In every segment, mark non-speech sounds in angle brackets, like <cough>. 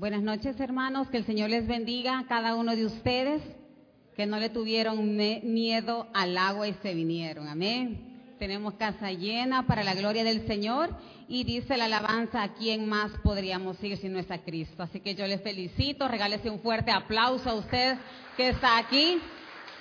Buenas noches, hermanos. Que el Señor les bendiga a cada uno de ustedes que no le tuvieron miedo al agua y se vinieron. Amén. Tenemos casa llena para la gloria del Señor y dice la alabanza, ¿a quién más podríamos ir si no es a Cristo? Así que yo les felicito, regálese un fuerte aplauso a usted que está aquí.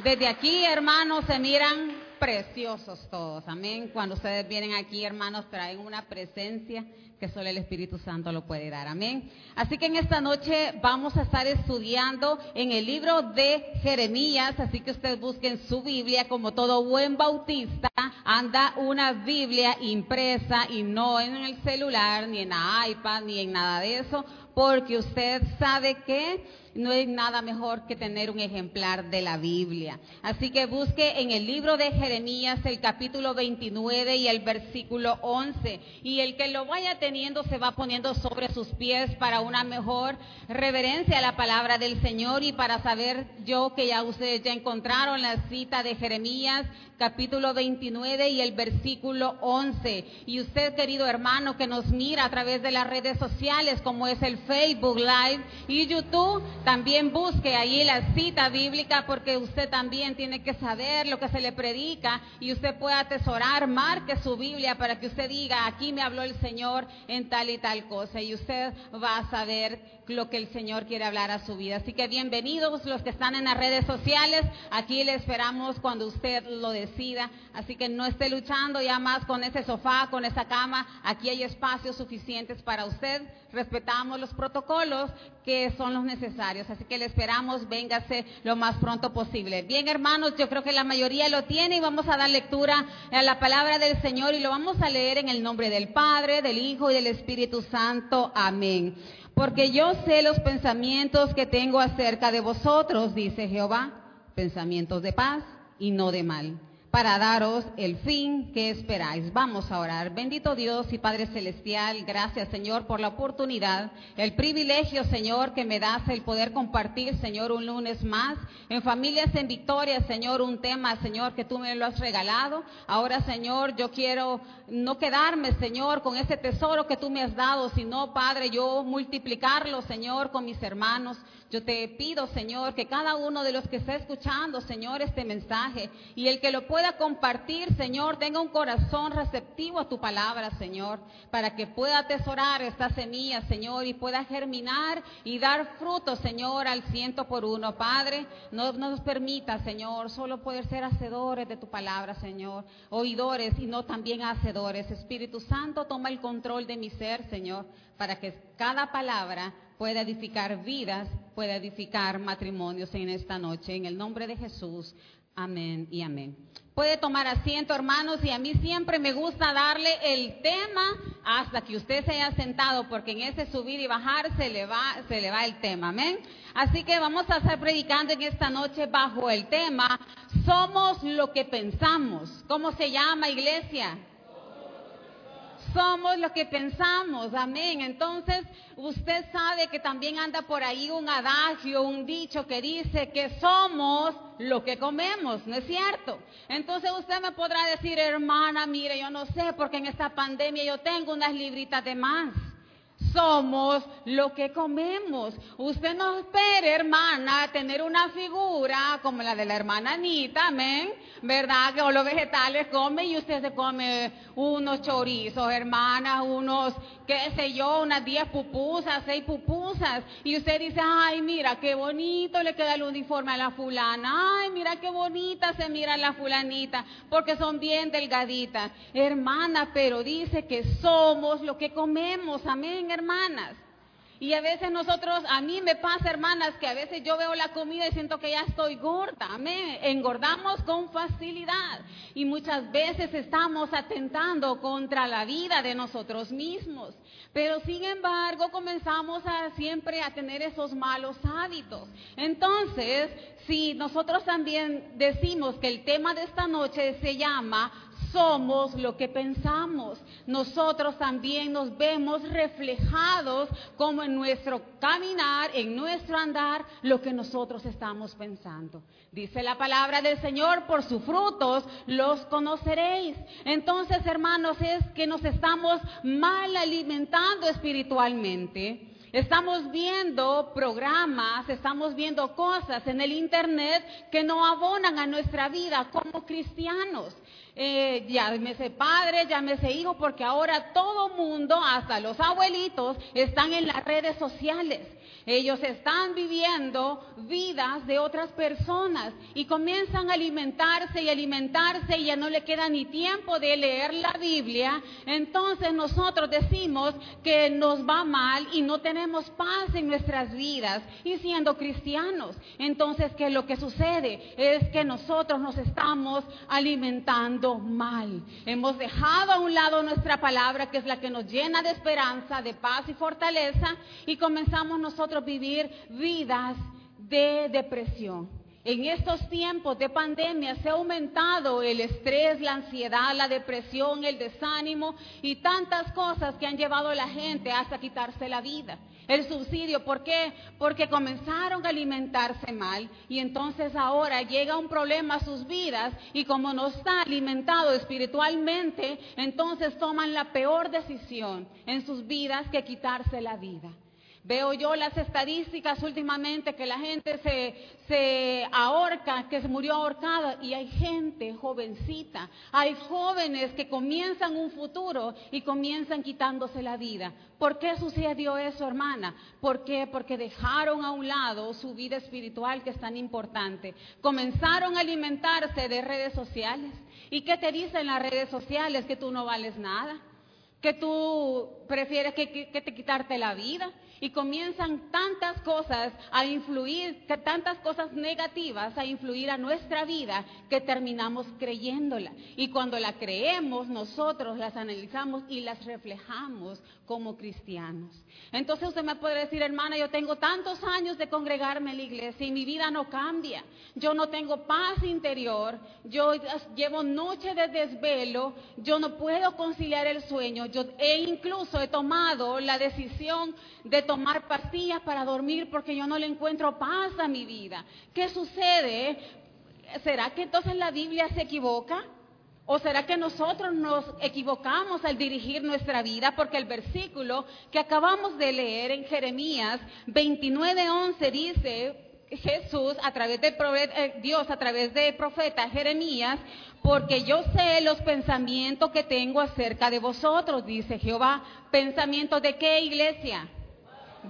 Desde aquí, hermanos, se miran preciosos todos. Amén. Cuando ustedes vienen aquí, hermanos, traen una presencia que solo el Espíritu Santo lo puede dar. Amén. Así que en esta noche vamos a estar estudiando en el libro de Jeremías, así que ustedes busquen su Biblia como todo buen bautista, anda una Biblia impresa y no en el celular, ni en iPad, ni en nada de eso, porque usted sabe que no hay nada mejor que tener un ejemplar de la Biblia. Así que busque en el libro de Jeremías el capítulo 29 y el versículo 11. Y el que lo vaya teniendo se va poniendo sobre sus pies para una mejor reverencia a la palabra del Señor y para saber yo que ya ustedes ya encontraron la cita de Jeremías capítulo 29 y el versículo 11. Y usted, querido hermano, que nos mira a través de las redes sociales como es el Facebook Live y YouTube, también busque ahí la cita bíblica porque usted también tiene que saber lo que se le predica y usted puede atesorar, marque su Biblia para que usted diga, aquí me habló el Señor en tal y tal cosa y usted va a saber lo que el Señor quiere hablar a su vida. Así que bienvenidos los que están en las redes sociales. Aquí le esperamos cuando usted lo Así que no esté luchando ya más con ese sofá, con esa cama. Aquí hay espacios suficientes para usted. Respetamos los protocolos que son los necesarios. Así que le esperamos, véngase lo más pronto posible. Bien, hermanos, yo creo que la mayoría lo tiene y vamos a dar lectura a la palabra del Señor y lo vamos a leer en el nombre del Padre, del Hijo y del Espíritu Santo. Amén. Porque yo sé los pensamientos que tengo acerca de vosotros, dice Jehová, pensamientos de paz y no de mal para daros el fin que esperáis. Vamos a orar. Bendito Dios y Padre Celestial, gracias Señor por la oportunidad, el privilegio Señor que me das el poder compartir Señor un lunes más en familias en victoria Señor, un tema Señor que tú me lo has regalado. Ahora Señor yo quiero no quedarme Señor con ese tesoro que tú me has dado, sino Padre yo multiplicarlo Señor con mis hermanos. Yo te pido, Señor, que cada uno de los que esté escuchando, Señor, este mensaje y el que lo pueda compartir, Señor, tenga un corazón receptivo a tu palabra, Señor, para que pueda atesorar esta semilla, Señor, y pueda germinar y dar fruto, Señor, al ciento por uno. Padre, no, nos permita, Señor, solo poder ser hacedores de tu palabra, Señor, oidores y no también hacedores. Espíritu Santo, toma el control de mi ser, Señor, para que cada palabra pueda edificar vidas, pueda edificar matrimonios en esta noche. En el nombre de Jesús. Amén y amén. Puede tomar asiento, hermanos, y a mí siempre me gusta darle el tema hasta que usted se haya sentado, porque en ese subir y bajar se le va, se le va el tema, amén. Así que vamos a estar predicando en esta noche bajo el tema, somos lo que pensamos. ¿Cómo se llama, iglesia? Somos lo que pensamos, amén. Entonces, usted sabe que también anda por ahí un adagio, un dicho que dice que somos lo que comemos, ¿no es cierto? Entonces usted me podrá decir, hermana, mire, yo no sé, porque en esta pandemia yo tengo unas libritas de más somos lo que comemos. Usted no espere, hermana, tener una figura como la de la hermana Anita, amén, ¿verdad? Que los vegetales come y usted se come unos chorizos, hermana, unos, qué sé yo, unas 10 pupusas, 6 pupusas. Y usted dice, ay, mira, qué bonito le queda el uniforme a la fulana. Ay, mira qué bonita se mira la fulanita, porque son bien delgaditas. Hermana, pero dice que somos lo que comemos, amén, hermanas. Y a veces nosotros, a mí me pasa, hermanas, que a veces yo veo la comida y siento que ya estoy gorda. Amén. Engordamos con facilidad. Y muchas veces estamos atentando contra la vida de nosotros mismos. Pero sin embargo, comenzamos a siempre a tener esos malos hábitos. Entonces, si nosotros también decimos que el tema de esta noche se llama somos lo que pensamos. Nosotros también nos vemos reflejados como en nuestro caminar, en nuestro andar, lo que nosotros estamos pensando. Dice la palabra del Señor, por sus frutos los conoceréis. Entonces, hermanos, es que nos estamos mal alimentando espiritualmente Estamos viendo programas, estamos viendo cosas en el Internet que no abonan a nuestra vida como cristianos. Eh, llámese padre, llámese hijo, porque ahora todo mundo, hasta los abuelitos, están en las redes sociales. Ellos están viviendo vidas de otras personas y comienzan a alimentarse y alimentarse y ya no le queda ni tiempo de leer la Biblia. Entonces nosotros decimos que nos va mal y no tenemos paz en nuestras vidas y siendo cristianos. Entonces, ¿qué lo que sucede? Es que nosotros nos estamos alimentando mal. Hemos dejado a un lado nuestra palabra, que es la que nos llena de esperanza, de paz y fortaleza, y comenzamos nosotros vivir vidas de depresión. En estos tiempos de pandemia se ha aumentado el estrés, la ansiedad, la depresión, el desánimo y tantas cosas que han llevado a la gente hasta quitarse la vida. El subsidio, ¿por qué? Porque comenzaron a alimentarse mal y entonces ahora llega un problema a sus vidas y como no está alimentado espiritualmente, entonces toman la peor decisión en sus vidas que quitarse la vida. Veo yo las estadísticas últimamente que la gente se, se ahorca, que se murió ahorcada y hay gente jovencita, hay jóvenes que comienzan un futuro y comienzan quitándose la vida. ¿Por qué sucedió eso, hermana? ¿Por qué? Porque dejaron a un lado su vida espiritual que es tan importante. Comenzaron a alimentarse de redes sociales. ¿Y qué te dicen las redes sociales? Que tú no vales nada, que tú prefieres que, que te quitarte la vida y comienzan tantas cosas a influir, tantas cosas negativas a influir a nuestra vida que terminamos creyéndola. Y cuando la creemos, nosotros las analizamos y las reflejamos como cristianos. Entonces usted me puede decir, hermana, yo tengo tantos años de congregarme en la iglesia y mi vida no cambia. Yo no tengo paz interior, yo llevo noche de desvelo, yo no puedo conciliar el sueño, yo he incluso he tomado la decisión de tomar pastillas para dormir porque yo no le encuentro paz a mi vida. ¿Qué sucede? ¿Será que entonces la Biblia se equivoca? ¿O será que nosotros nos equivocamos al dirigir nuestra vida? Porque el versículo que acabamos de leer en Jeremías 29:11 dice, Jesús a través de eh, Dios a través del profeta Jeremías, porque yo sé los pensamientos que tengo acerca de vosotros, dice Jehová. ¿Pensamientos de qué iglesia?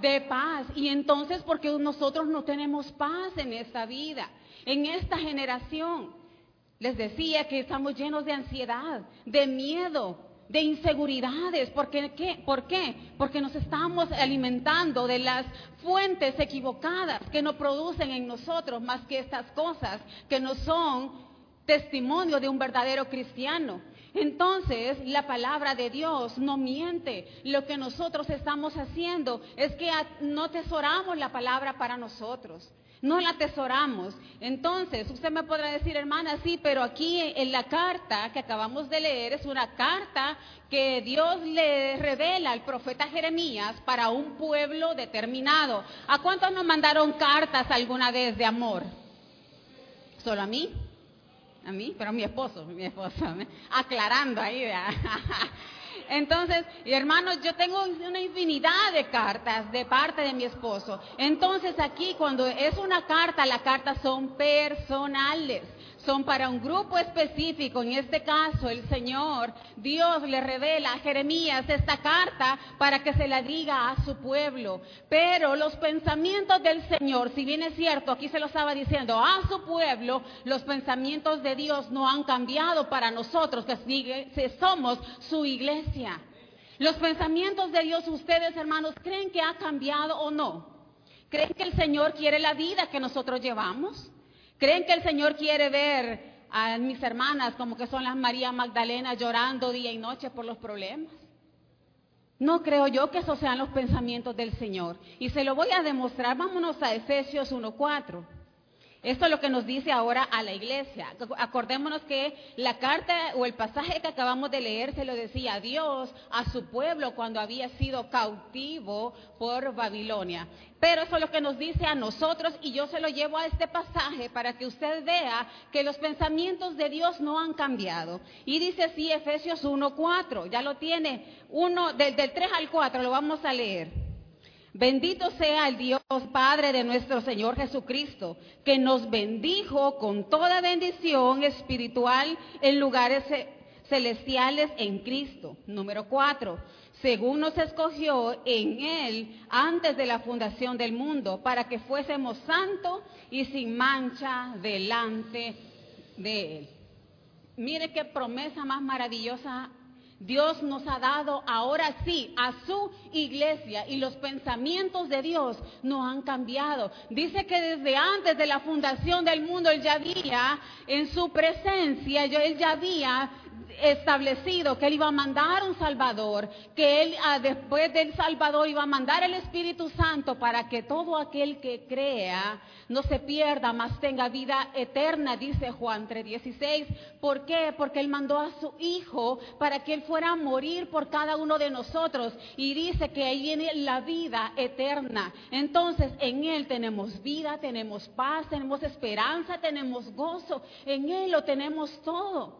De paz. Y entonces, porque nosotros no tenemos paz en esta vida, en esta generación. Les decía que estamos llenos de ansiedad, de miedo, de inseguridades. ¿Por qué? ¿Por qué? Porque nos estamos alimentando de las fuentes equivocadas que no producen en nosotros más que estas cosas que no son testimonio de un verdadero cristiano. Entonces, la palabra de Dios no miente. Lo que nosotros estamos haciendo es que no atesoramos la palabra para nosotros. No la atesoramos. Entonces, usted me podrá decir, hermana, sí, pero aquí en la carta que acabamos de leer es una carta que Dios le revela al profeta Jeremías para un pueblo determinado. ¿A cuántos nos mandaron cartas alguna vez de amor? ¿Solo a mí? A mí, pero a mi esposo, mi esposo, aclarando ahí. <laughs> Entonces, hermanos, yo tengo una infinidad de cartas de parte de mi esposo. Entonces, aquí cuando es una carta, las cartas son personales son para un grupo específico. En este caso, el Señor, Dios le revela a Jeremías esta carta para que se la diga a su pueblo. Pero los pensamientos del Señor, si bien es cierto, aquí se lo estaba diciendo a su pueblo, los pensamientos de Dios no han cambiado para nosotros, que somos su iglesia. Los pensamientos de Dios, ustedes hermanos, ¿creen que ha cambiado o no? ¿Creen que el Señor quiere la vida que nosotros llevamos? ¿Creen que el Señor quiere ver a mis hermanas como que son las María Magdalena llorando día y noche por los problemas? No creo yo que esos sean los pensamientos del Señor. Y se lo voy a demostrar. Vámonos a Efesios 1.4. Esto es lo que nos dice ahora a la iglesia. Acordémonos que la carta o el pasaje que acabamos de leer se lo decía a Dios, a su pueblo cuando había sido cautivo por Babilonia. Pero eso es lo que nos dice a nosotros y yo se lo llevo a este pasaje para que usted vea que los pensamientos de Dios no han cambiado. Y dice así Efesios 1.4, ya lo tiene, uno, del, del 3 al 4, lo vamos a leer. Bendito sea el Dios Padre de nuestro Señor Jesucristo, que nos bendijo con toda bendición espiritual en lugares celestiales en Cristo. Número cuatro, según nos escogió en Él antes de la fundación del mundo, para que fuésemos santos y sin mancha delante de Él. Mire qué promesa más maravillosa Dios nos ha dado ahora sí a su iglesia y los pensamientos de Dios no han cambiado. Dice que desde antes de la fundación del mundo Él ya había en su presencia, Él ya había establecido que Él iba a mandar un Salvador, que Él ah, después del Salvador iba a mandar el Espíritu Santo para que todo aquel que crea no se pierda, mas tenga vida eterna, dice Juan 3:16. ¿Por qué? Porque Él mandó a su Hijo para que Él fuera a morir por cada uno de nosotros y dice que ahí viene la vida eterna. Entonces en Él tenemos vida, tenemos paz, tenemos esperanza, tenemos gozo, en Él lo tenemos todo.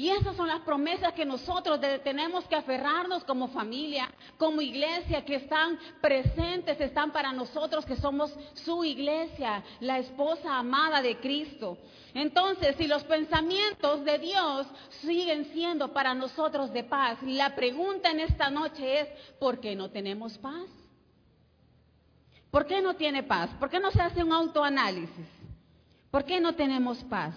Y esas son las promesas que nosotros tenemos que aferrarnos como familia, como iglesia, que están presentes, están para nosotros, que somos su iglesia, la esposa amada de Cristo. Entonces, si los pensamientos de Dios siguen siendo para nosotros de paz, la pregunta en esta noche es, ¿por qué no tenemos paz? ¿Por qué no tiene paz? ¿Por qué no se hace un autoanálisis? ¿Por qué no tenemos paz?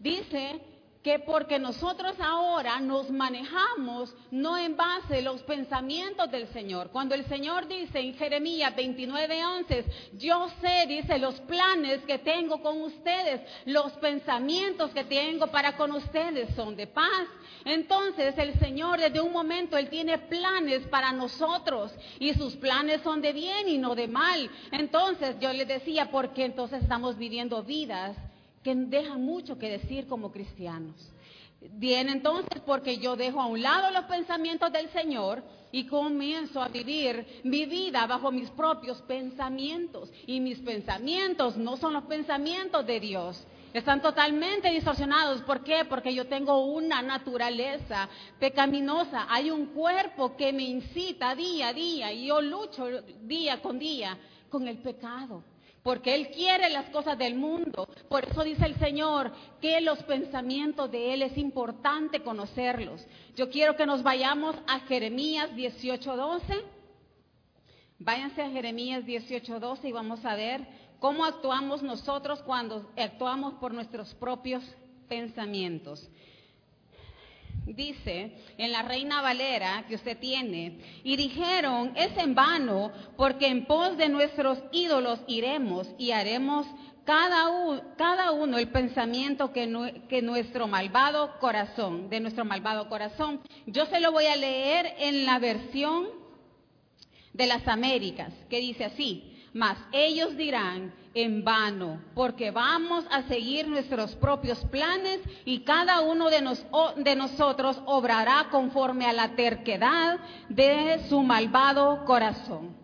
Dice que porque nosotros ahora nos manejamos no en base a los pensamientos del Señor. Cuando el Señor dice en Jeremías 29:11, yo sé, dice, los planes que tengo con ustedes, los pensamientos que tengo para con ustedes son de paz. Entonces el Señor desde un momento, Él tiene planes para nosotros y sus planes son de bien y no de mal. Entonces yo le decía, porque entonces estamos viviendo vidas que dejan mucho que decir como cristianos. Bien, entonces, porque yo dejo a un lado los pensamientos del Señor y comienzo a vivir mi vida bajo mis propios pensamientos. Y mis pensamientos no son los pensamientos de Dios. Están totalmente distorsionados. ¿Por qué? Porque yo tengo una naturaleza pecaminosa. Hay un cuerpo que me incita día a día y yo lucho día con día con el pecado porque Él quiere las cosas del mundo. Por eso dice el Señor que los pensamientos de Él es importante conocerlos. Yo quiero que nos vayamos a Jeremías 18:12. Váyanse a Jeremías 18:12 y vamos a ver cómo actuamos nosotros cuando actuamos por nuestros propios pensamientos dice en la Reina Valera que usted tiene, y dijeron, es en vano, porque en pos de nuestros ídolos iremos y haremos cada, cada uno el pensamiento que, que nuestro malvado corazón, de nuestro malvado corazón. Yo se lo voy a leer en la versión de las Américas, que dice así, mas ellos dirán, en vano, porque vamos a seguir nuestros propios planes y cada uno de, nosotros obrará conforme a la terquedad de su malvado corazón.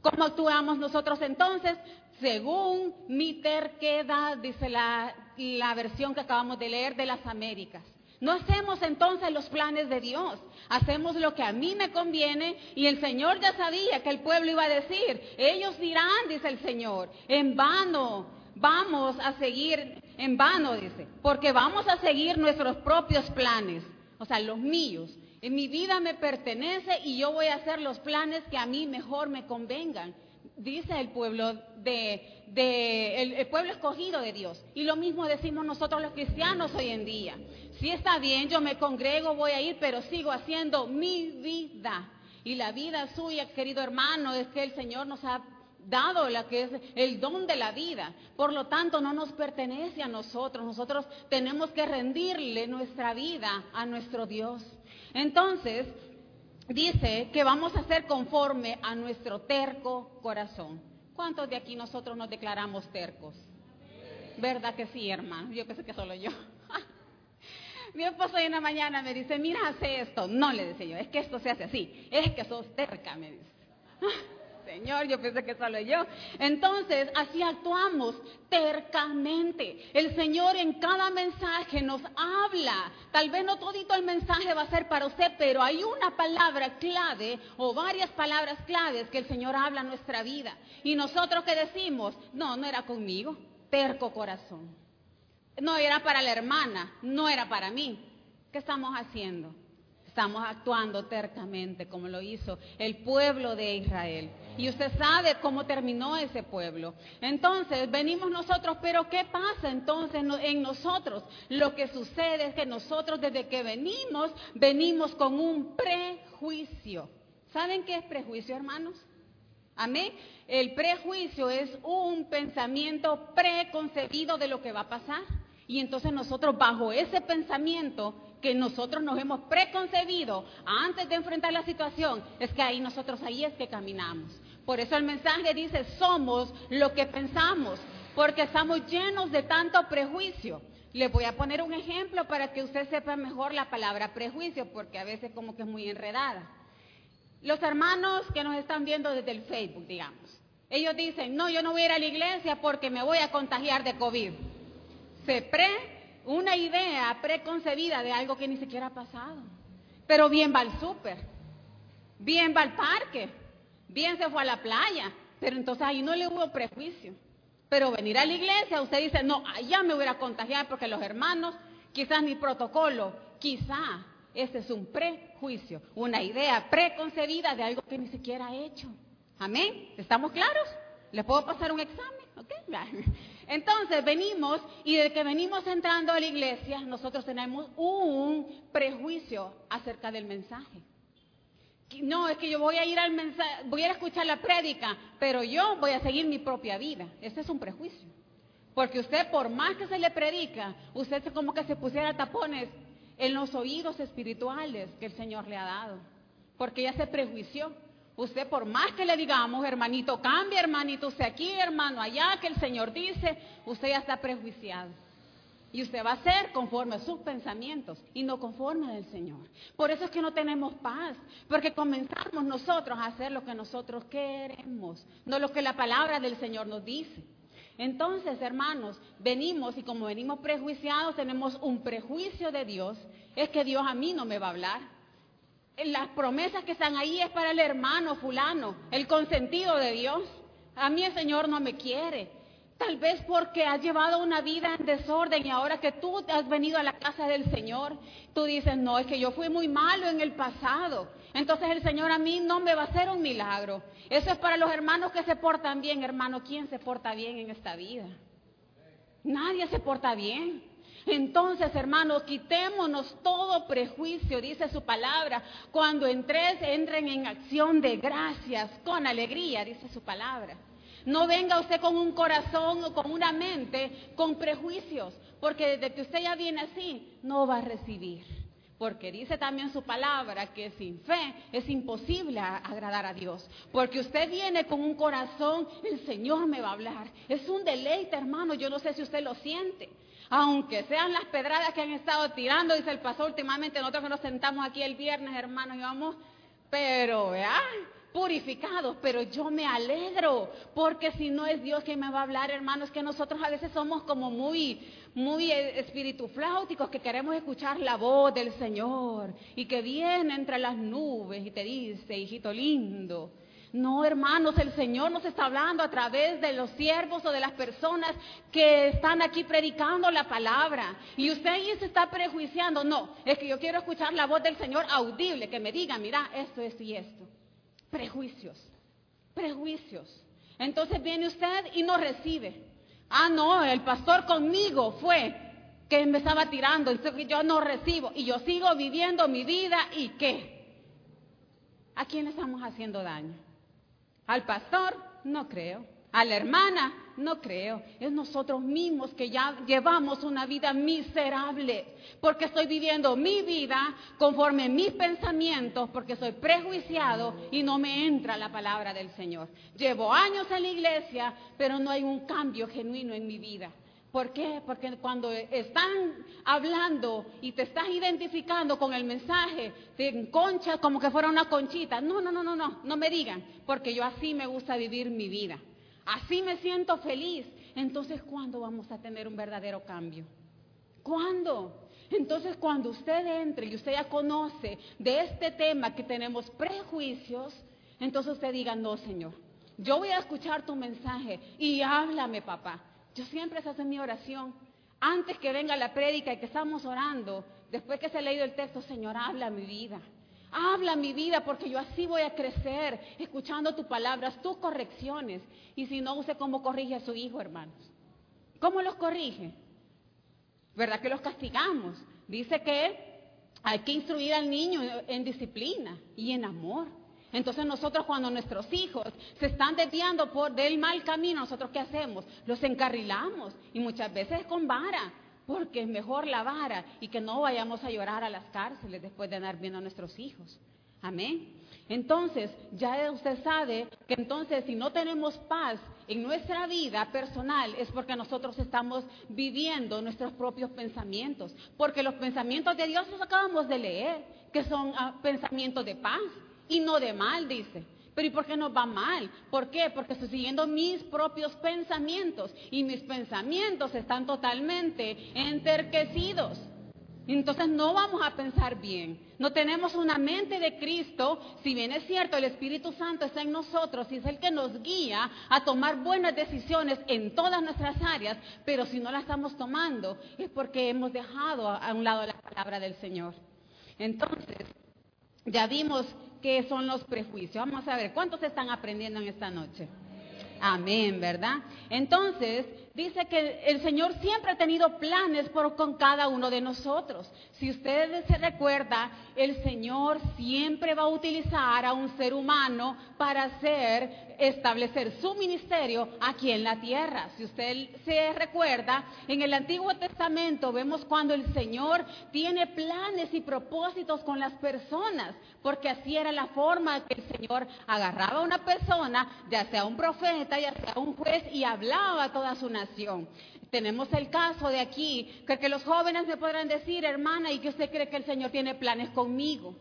¿Cómo actuamos nosotros entonces? Según mi terquedad, dice la versión que acabamos de leer de las Américas. No hacemos entonces los planes de Dios, hacemos lo que a mí me conviene y el Señor ya sabía que el pueblo iba a decir, ellos dirán, dice el Señor, en vano vamos a seguir, en vano dice, porque vamos a seguir nuestros propios planes, o sea, los míos. En mi vida me pertenece y yo voy a hacer los planes que a mí mejor me convengan dice el pueblo de, el, pueblo escogido de Dios. Y lo mismo decimos nosotros los cristianos hoy en día. Si está bien, yo me congrego, voy a ir, pero sigo haciendo mi vida. Y la vida suya, querido hermano, es que el Señor nos ha dado la que es el don de la vida. Por lo tanto, no nos pertenece a nosotros. Nosotros tenemos que rendirle nuestra vida a nuestro Dios. Entonces, dice que vamos a ser conforme a nuestro terco corazón. ¿Cuántos de aquí nosotros nos declaramos tercos? ¿Verdad que sí, hermano? Yo pensé que solo yo. <laughs> Mi esposo en la mañana me dice, mira, hace esto. No, le decía yo, es que esto se hace así. Es que sos terca, me dice. Señor, yo pensé que solo yo. Entonces, así actuamos tercamente. El Señor en cada mensaje nos habla. Tal vez no todito el mensaje va a ser para usted, pero hay una palabra clave o varias palabras claves que el Señor habla en nuestra vida. Y nosotros que decimos, no, no era conmigo, terco corazón. No era para la hermana, no era para mí. ¿Qué estamos haciendo? Estamos actuando tercamente como lo hizo el pueblo de Israel. Y usted sabe cómo terminó ese pueblo. Entonces, venimos nosotros, pero ¿qué pasa entonces en nosotros? Lo que sucede es que nosotros desde que venimos, venimos con un prejuicio. ¿Saben qué es prejuicio, hermanos? Amén. El prejuicio es un pensamiento preconcebido de lo que va a pasar. Y entonces nosotros bajo ese pensamiento que nosotros nos hemos preconcebido antes de enfrentar la situación, es que ahí nosotros ahí es que caminamos. Por eso el mensaje dice, somos lo que pensamos, porque estamos llenos de tanto prejuicio. Les voy a poner un ejemplo para que usted sepa mejor la palabra prejuicio, porque a veces como que es muy enredada. Los hermanos que nos están viendo desde el Facebook, digamos, ellos dicen, no, yo no voy a ir a la iglesia porque me voy a contagiar de COVID. Se pre una idea preconcebida de algo que ni siquiera ha pasado. Pero bien va al súper, bien va al parque, bien se fue a la playa, pero entonces ahí no le hubo prejuicio. Pero venir a la iglesia, usted dice, no, allá me voy a contagiar porque los hermanos, quizás ni protocolo, quizá ese es un prejuicio, una idea preconcebida de algo que ni siquiera ha hecho. Amén. ¿Estamos claros? ¿Les puedo pasar un examen? Entonces venimos y de que venimos entrando a la iglesia, nosotros tenemos un prejuicio acerca del mensaje. No, es que yo voy a ir al mensaje, voy a escuchar la prédica, pero yo voy a seguir mi propia vida. Ese es un prejuicio. Porque usted, por más que se le predica, usted es como que se pusiera tapones en los oídos espirituales que el Señor le ha dado. Porque ya se prejuició. Usted por más que le digamos, hermanito, cambia, hermanito, usted aquí, hermano, allá, que el Señor dice, usted ya está prejuiciado. Y usted va a ser conforme a sus pensamientos y no conforme al Señor. Por eso es que no tenemos paz, porque comenzamos nosotros a hacer lo que nosotros queremos, no lo que la palabra del Señor nos dice. Entonces, hermanos, venimos y como venimos prejuiciados, tenemos un prejuicio de Dios, es que Dios a mí no me va a hablar las promesas que están ahí es para el hermano fulano, el consentido de Dios. A mí el Señor no me quiere. Tal vez porque has llevado una vida en desorden y ahora que tú has venido a la casa del Señor, tú dices, no, es que yo fui muy malo en el pasado. Entonces el Señor a mí no me va a hacer un milagro. Eso es para los hermanos que se portan bien, hermano. ¿Quién se porta bien en esta vida? Nadie se porta bien. Entonces, hermanos, quitémonos todo prejuicio, dice su palabra. Cuando entres, entren en acción de gracias, con alegría, dice su palabra. No venga usted con un corazón o con una mente con prejuicios, porque desde que usted ya viene así, no va a recibir. Porque dice también su palabra que sin fe es imposible agradar a Dios. Porque usted viene con un corazón, el Señor me va a hablar. Es un deleite, hermano. Yo no sé si usted lo siente. Aunque sean las pedradas que han estado tirando, dice el pastor últimamente, nosotros que nos sentamos aquí el viernes, hermanos, y vamos, pero, purificados, pero yo me alegro, porque si no es Dios quien me va a hablar, hermanos, que nosotros a veces somos como muy, muy espiritufláuticos, que queremos escuchar la voz del Señor, y que viene entre las nubes y te dice, hijito lindo, no, hermanos, el Señor nos está hablando a través de los siervos o de las personas que están aquí predicando la palabra. Y usted ahí se está prejuiciando. No, es que yo quiero escuchar la voz del Señor audible, que me diga, mira, esto, esto y esto. Prejuicios, prejuicios. Entonces viene usted y no recibe. Ah, no, el pastor conmigo fue que me estaba tirando, entonces yo no recibo y yo sigo viviendo mi vida y qué. ¿A quién estamos haciendo daño? Al pastor, no creo. A la hermana, no creo. Es nosotros mismos que ya llevamos una vida miserable. Porque estoy viviendo mi vida conforme a mis pensamientos, porque soy prejuiciado y no me entra la palabra del Señor. Llevo años en la iglesia, pero no hay un cambio genuino en mi vida. ¿Por qué? Porque cuando están hablando y te estás identificando con el mensaje, te enconchas como que fuera una conchita. No, no, no, no, no, no me digan, porque yo así me gusta vivir mi vida. Así me siento feliz. Entonces, ¿cuándo vamos a tener un verdadero cambio? ¿Cuándo? Entonces, cuando usted entre y usted ya conoce de este tema que tenemos prejuicios, entonces usted diga, no, Señor, yo voy a escuchar tu mensaje y háblame, papá. Yo siempre esa es mi oración. Antes que venga la prédica y que estamos orando, después que se ha leído el texto, Señor, habla mi vida. Habla mi vida porque yo así voy a crecer, escuchando tus palabras, tus correcciones. Y si no, usted cómo corrige a su hijo, hermanos. ¿Cómo los corrige? ¿Verdad que los castigamos? Dice que hay que instruir al niño en disciplina y en amor. Entonces nosotros cuando nuestros hijos se están desviando por del mal camino, nosotros qué hacemos? Los encarrilamos y muchas veces con vara, porque es mejor la vara y que no vayamos a llorar a las cárceles después de andar viendo a nuestros hijos. Amén. Entonces, ya usted sabe que entonces si no tenemos paz en nuestra vida personal es porque nosotros estamos viviendo nuestros propios pensamientos, porque los pensamientos de Dios los acabamos de leer, que son ah, pensamientos de paz y no de mal, dice. Pero ¿y por qué nos va mal? ¿Por qué? Porque estoy siguiendo mis propios pensamientos y mis pensamientos están totalmente enterquecidos. Entonces no vamos a pensar bien. No tenemos una mente de Cristo. Si bien es cierto, el Espíritu Santo está en nosotros y es el que nos guía a tomar buenas decisiones en todas nuestras áreas, pero si no la estamos tomando es porque hemos dejado a un lado la palabra del Señor. Entonces, ya vimos qué son los prejuicios. Vamos a ver, ¿cuántos están aprendiendo en esta noche? Amén, ¿verdad? Entonces, dice que el Señor siempre ha tenido planes por, con cada uno de nosotros. Si ustedes se recuerda, el Señor siempre va a utilizar a un ser humano para hacer establecer su ministerio aquí en la tierra. Si usted se recuerda, en el Antiguo Testamento vemos cuando el Señor tiene planes y propósitos con las personas, porque así era la forma que el Señor agarraba a una persona, ya sea un profeta, ya sea un juez, y hablaba a toda su nación. Tenemos el caso de aquí, que, los jóvenes me podrán decir, hermana, ¿y que usted cree que el Señor tiene planes conmigo?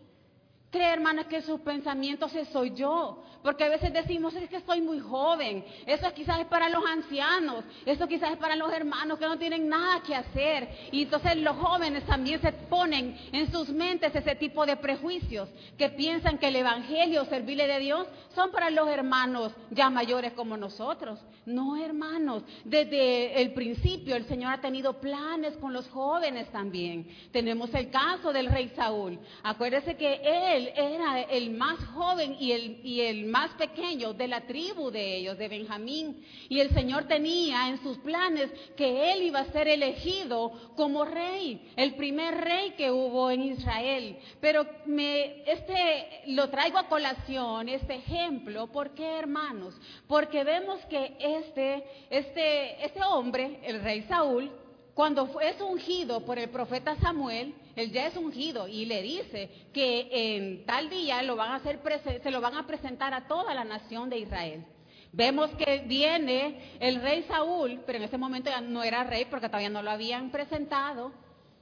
cree, hermana, que sus pensamientos soy yo. Porque a veces decimos, es que estoy muy joven. Eso quizás es para los ancianos. Eso quizás es para los hermanos que no tienen nada que hacer. Y entonces los jóvenes también se ponen en sus mentes ese tipo de prejuicios. Que piensan que el Evangelio, servirle de Dios, son para los hermanos ya mayores como nosotros. No, hermanos. Desde el principio el Señor ha tenido planes con los jóvenes también. Tenemos el caso del rey Saúl. Acuérdese que él era el más joven y el, y el más pequeño de la tribu de ellos, de Benjamín. Y el Señor tenía en sus planes que él iba a ser elegido como rey, el primer rey que hubo en Israel. Pero me, este, lo traigo a colación, este ejemplo, ¿por qué hermanos? Porque vemos que este, este, este hombre, el rey Saúl, cuando es ungido por el profeta Samuel, él ya es ungido y le dice que en tal día lo van a hacer se lo van a presentar a toda la nación de Israel. Vemos que viene el rey Saúl, pero en ese momento ya no era rey porque todavía no lo habían presentado.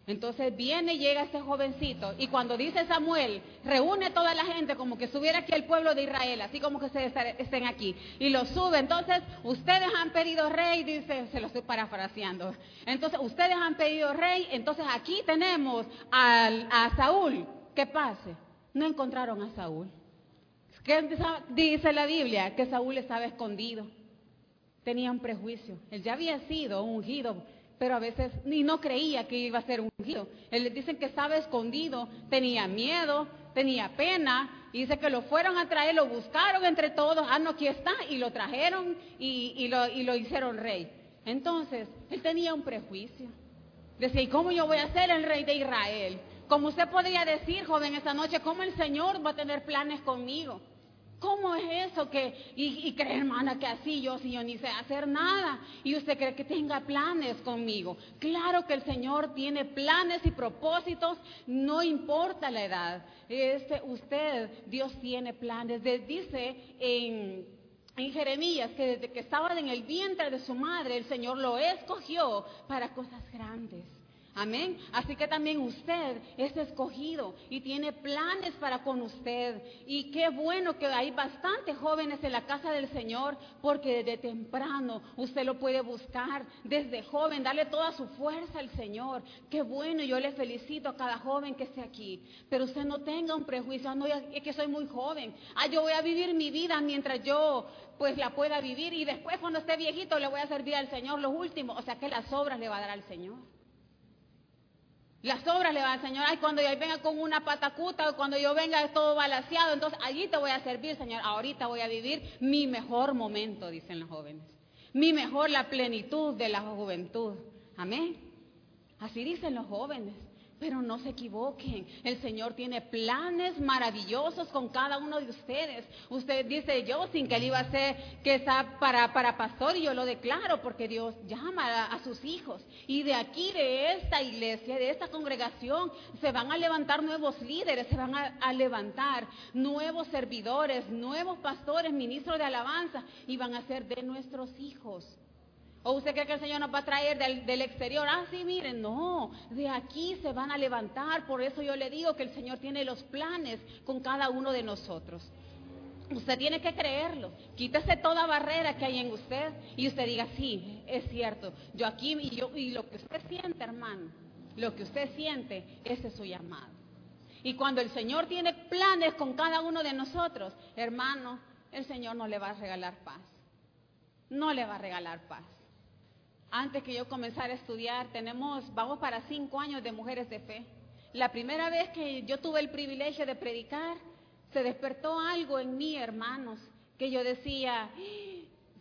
Entonces viene y llega este jovencito y cuando dice Samuel, reúne toda la gente como que subiera aquí el pueblo de Israel, así como que se estén aquí, y lo sube. Entonces, ustedes han pedido rey, dice, se lo estoy parafraseando. Entonces, ustedes han pedido rey, entonces aquí tenemos a Saúl. ¿Qué pase? No encontraron a Saúl. ¿Qué dice la Biblia? Que Saúl estaba escondido. Tenía un prejuicio. Él ya había sido ungido pero a veces ni no creía que iba a ser ungido. Él dicen que estaba escondido, tenía miedo, tenía pena, y dice que lo fueron a traer, lo buscaron entre todos, ah, no, aquí está, y lo trajeron y, lo, y lo hicieron rey. Entonces, él tenía un prejuicio. Decía, ¿y cómo yo voy a ser el rey de Israel? Como usted podría decir, joven, esta noche, ¿cómo el Señor va a tener planes conmigo? ¿Cómo es eso que, y, cree hermana que así yo, si yo ni sé hacer nada, y usted cree que tenga planes conmigo? Claro que el Señor tiene planes y propósitos, no importa la edad. Este, usted, Dios tiene planes. Dice en en Jeremías que desde que estaba en el vientre de su madre, el Señor lo escogió para cosas grandes. Amén. Así que también usted es escogido y tiene planes para con usted. Y qué bueno que hay bastantes jóvenes en la casa del Señor porque desde temprano usted lo puede buscar. Desde joven, darle toda su fuerza al Señor. Qué bueno, yo le felicito a cada joven que esté aquí. Pero usted no tenga un prejuicio, ah, no, es que soy muy joven. Ah, yo voy a vivir mi vida mientras yo pues la pueda vivir y después cuando esté viejito le voy a servir al Señor los últimos. O sea que las obras le va a dar al Señor. Las obras le van Señor. Ay, cuando yo venga con una patacuta o cuando yo venga todo balanceado, entonces allí te voy a servir, Señor. Ahorita voy a vivir mi mejor momento, dicen los jóvenes. Mi mejor, la plenitud de la juventud. Amén. Así dicen los jóvenes. Pero no se equivoquen, el Señor tiene planes maravillosos con cada uno de ustedes. Usted dice yo sin que él iba a ser que está para, para pastor y yo lo declaro porque Dios llama a, sus hijos. Y de aquí, de esta iglesia, de esta congregación, se van a levantar nuevos líderes, se van a levantar nuevos servidores, nuevos pastores, ministros de alabanza y van a ser de nuestros hijos. ¿O usted cree que el Señor nos va a traer del, exterior? Ah, sí, miren, no, de aquí se van a levantar. Por eso yo le digo que el Señor tiene los planes con cada uno de nosotros. Usted tiene que creerlo. Quítese toda barrera que hay en usted y usted diga, sí, es cierto. Yo aquí y, yo, y lo que usted siente, hermano, lo que usted siente, ese es su llamado. Y cuando el Señor tiene planes con cada uno de nosotros, hermano, el Señor no le va a regalar paz. No le va a regalar paz antes que yo comenzara a estudiar, tenemos, vamos para cinco años de mujeres de fe. La primera vez que yo tuve el privilegio de predicar, se despertó algo en mí, hermanos, que yo decía,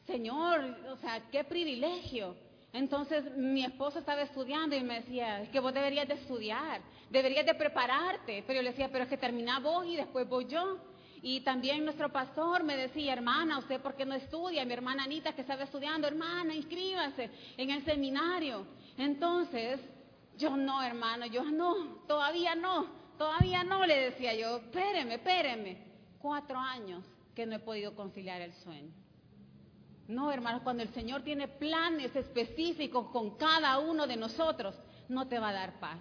Señor, o sea, qué privilegio. Entonces mi esposo estaba estudiando y me decía, es que vos deberías de estudiar, deberías de prepararte. Pero yo le decía, pero es que termina vos y después voy yo. Y también nuestro pastor me decía, hermana, ¿usted por qué no estudia? Mi hermana Anita que estaba estudiando, hermana, inscríbase en el seminario. Entonces, yo no, hermano, yo no, todavía no, todavía no, le decía yo, espéreme, espéreme. Cuatro años que no he podido conciliar el sueño. No, hermano, cuando el Señor tiene planes específicos con cada uno de nosotros, no te va a dar paz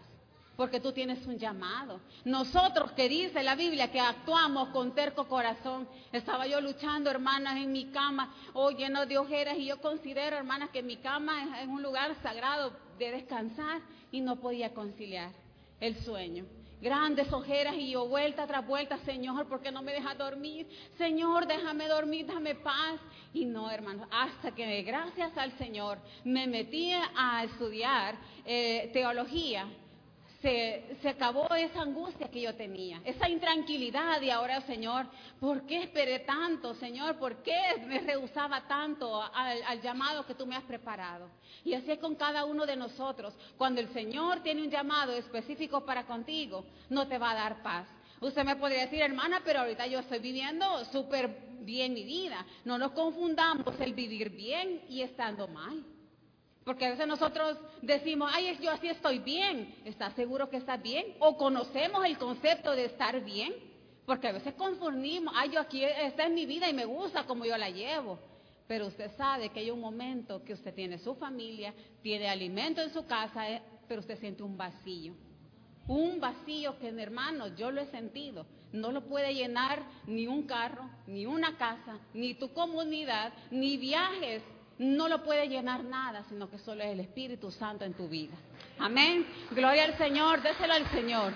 porque tú tienes un llamado. Nosotros que dice la Biblia que actuamos con terco corazón, estaba yo luchando, hermanas, en mi cama, oh, lleno de ojeras, y yo considero, hermanas, que mi cama es un lugar sagrado de descansar y no podía conciliar el sueño grandes ojeras y yo vuelta tras vuelta, Señor, ¿por qué no me dejas dormir? Señor, déjame dormir, dame paz. Y no, hermano, hasta que gracias al Señor me metí a estudiar eh, teología se, acabó esa angustia que yo tenía, esa intranquilidad. Y ahora, Señor, ¿por qué esperé tanto, Señor? ¿Por qué me rehusaba tanto al, al llamado que tú me has preparado? Y así es con cada uno de nosotros. Cuando el Señor tiene un llamado específico para contigo, no te va a dar paz. Usted me podría decir, hermana, pero ahorita yo estoy viviendo súper bien mi vida. No nos confundamos el vivir bien y estando mal. Porque a veces nosotros decimos, ay, yo así estoy bien. ¿Estás seguro que estás bien? ¿O conocemos el concepto de estar bien? Porque a veces confundimos, ay, yo aquí, esta es mi vida y me gusta como yo la llevo. Pero usted sabe que hay un momento que usted tiene su familia, tiene alimento en su casa, eh, pero usted siente un vacío. Un vacío que, hermano, yo lo he sentido. No lo puede llenar ni un carro, ni una casa, ni tu comunidad, ni viajes no lo puede llenar nada, sino que solo es el Espíritu Santo en tu vida. Amén. Gloria al Señor, déselo al Señor.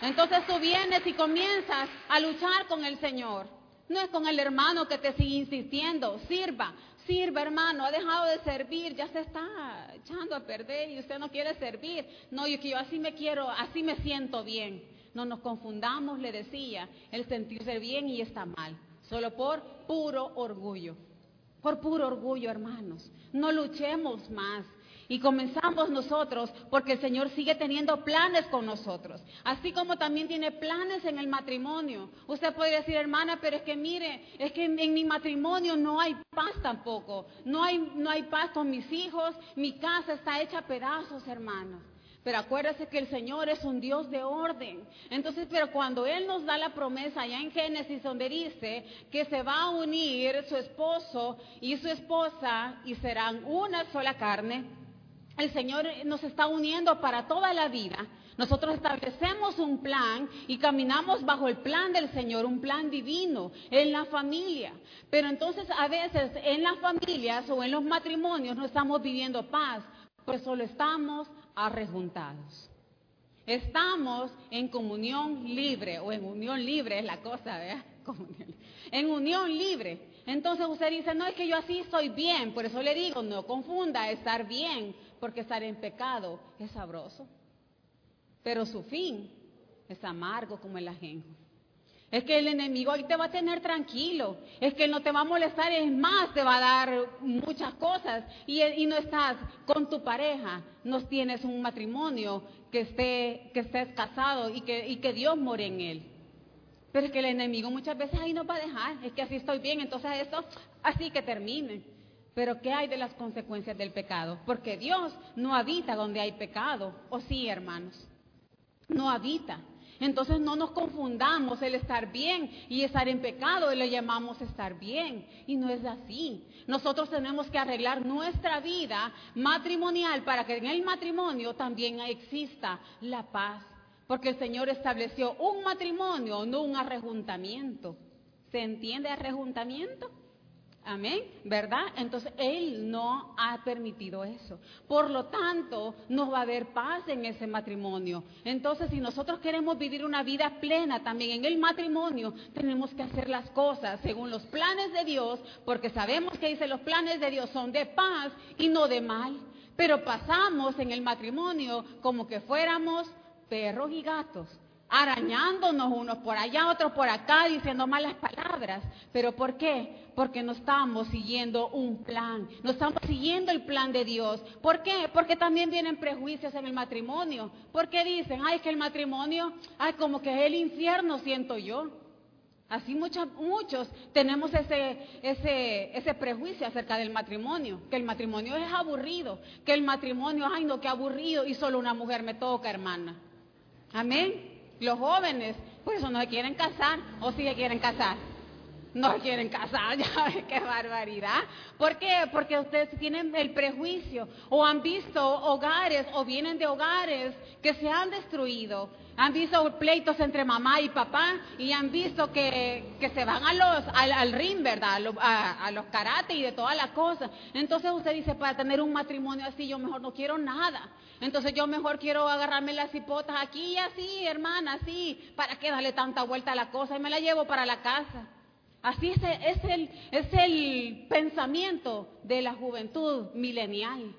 Entonces tú vienes y comienzas a luchar con el Señor. No es con el hermano que te sigue insistiendo, sirva, sirva hermano, ha dejado de servir, ya se está echando a perder y usted no quiere servir. No, yo yo así me quiero, así me siento bien. No nos confundamos, le decía, el sentirse bien y está mal, solo por puro orgullo por puro orgullo, hermanos. No luchemos más. Y comenzamos nosotros porque el Señor sigue teniendo planes con nosotros. Así como también tiene planes en el matrimonio. Usted puede decir, hermana, pero es que mire, es que en, mi matrimonio no hay paz tampoco. No hay, no hay paz con mis hijos. Mi casa está hecha a pedazos, hermanos. Pero acuérdese que el Señor es un Dios de orden. Entonces, pero cuando Él nos da la promesa allá en Génesis donde dice que se va a unir su esposo y su esposa y serán una sola carne, el Señor nos está uniendo para toda la vida. Nosotros establecemos un plan y caminamos bajo el plan del Señor, un plan divino en la familia. Pero entonces a veces en las familias o en los matrimonios no estamos viviendo paz, pues solo estamos arrejuntados. Estamos en comunión libre, o en unión libre es la cosa, ¿verdad? <laughs> En unión libre. Entonces usted dice, no es que yo así estoy bien, por eso le digo, no confunda estar bien, porque estar en pecado es sabroso. Pero su fin es amargo como el ajenjo. Es que el enemigo ahí te va a tener tranquilo. Es que no te va a molestar, es más, te va a dar muchas cosas. Y, no estás con tu pareja, no tienes un matrimonio que, esté, que estés casado y que, y que Dios more en él. Pero es que el enemigo muchas veces ahí no va a dejar. Es que así estoy bien, entonces esto así que termine. Pero ¿qué hay de las consecuencias del pecado? Porque Dios no habita donde hay pecado. ¿O sí, hermanos? No habita. Entonces no nos confundamos el estar bien y estar en pecado y le llamamos estar bien. Y no es así. Nosotros tenemos que arreglar nuestra vida matrimonial para que en el matrimonio también exista la paz. Porque el Señor estableció un matrimonio, no un arrejuntamiento. ¿Se entiende arrejuntamiento? Amén, ¿verdad? Entonces Él no ha permitido eso. Por lo tanto, no va a haber paz en ese matrimonio. Entonces, si nosotros queremos vivir una vida plena también en el matrimonio, tenemos que hacer las cosas según los planes de Dios, porque sabemos que dice los planes de Dios son de paz y no de mal. Pero pasamos en el matrimonio como que fuéramos perros y gatos arañándonos unos por allá, otros por acá, diciendo malas palabras. ¿Pero por qué? Porque no estamos siguiendo un plan, no estamos siguiendo el plan de Dios. ¿Por qué? Porque también vienen prejuicios en el matrimonio. ¿Por qué dicen, ay, que el matrimonio, ay, como que es el infierno, siento yo? Así muchos, muchos tenemos ese, ese, ese prejuicio acerca del matrimonio, que el matrimonio es aburrido, que el matrimonio, ay no, qué aburrido y solo una mujer me toca, hermana. Amén. Los jóvenes, pues eso no se quieren casar, o sí se quieren casar. No quieren casar, <laughs> ya qué barbaridad. ¿Por qué? Porque ustedes tienen el prejuicio, o han visto hogares, o vienen de hogares que se han destruido han visto pleitos entre mamá y papá y han visto que, se van a los, al, ring, ¿verdad? A, los karate y de todas las cosas. Entonces usted dice, para tener un matrimonio así, yo mejor no quiero nada. Entonces yo mejor quiero agarrarme las hipotas aquí y así, hermana, así. ¿Para qué darle tanta vuelta a la cosa? Y me la llevo para la casa. Así es, es, el, es el pensamiento de la juventud milenial.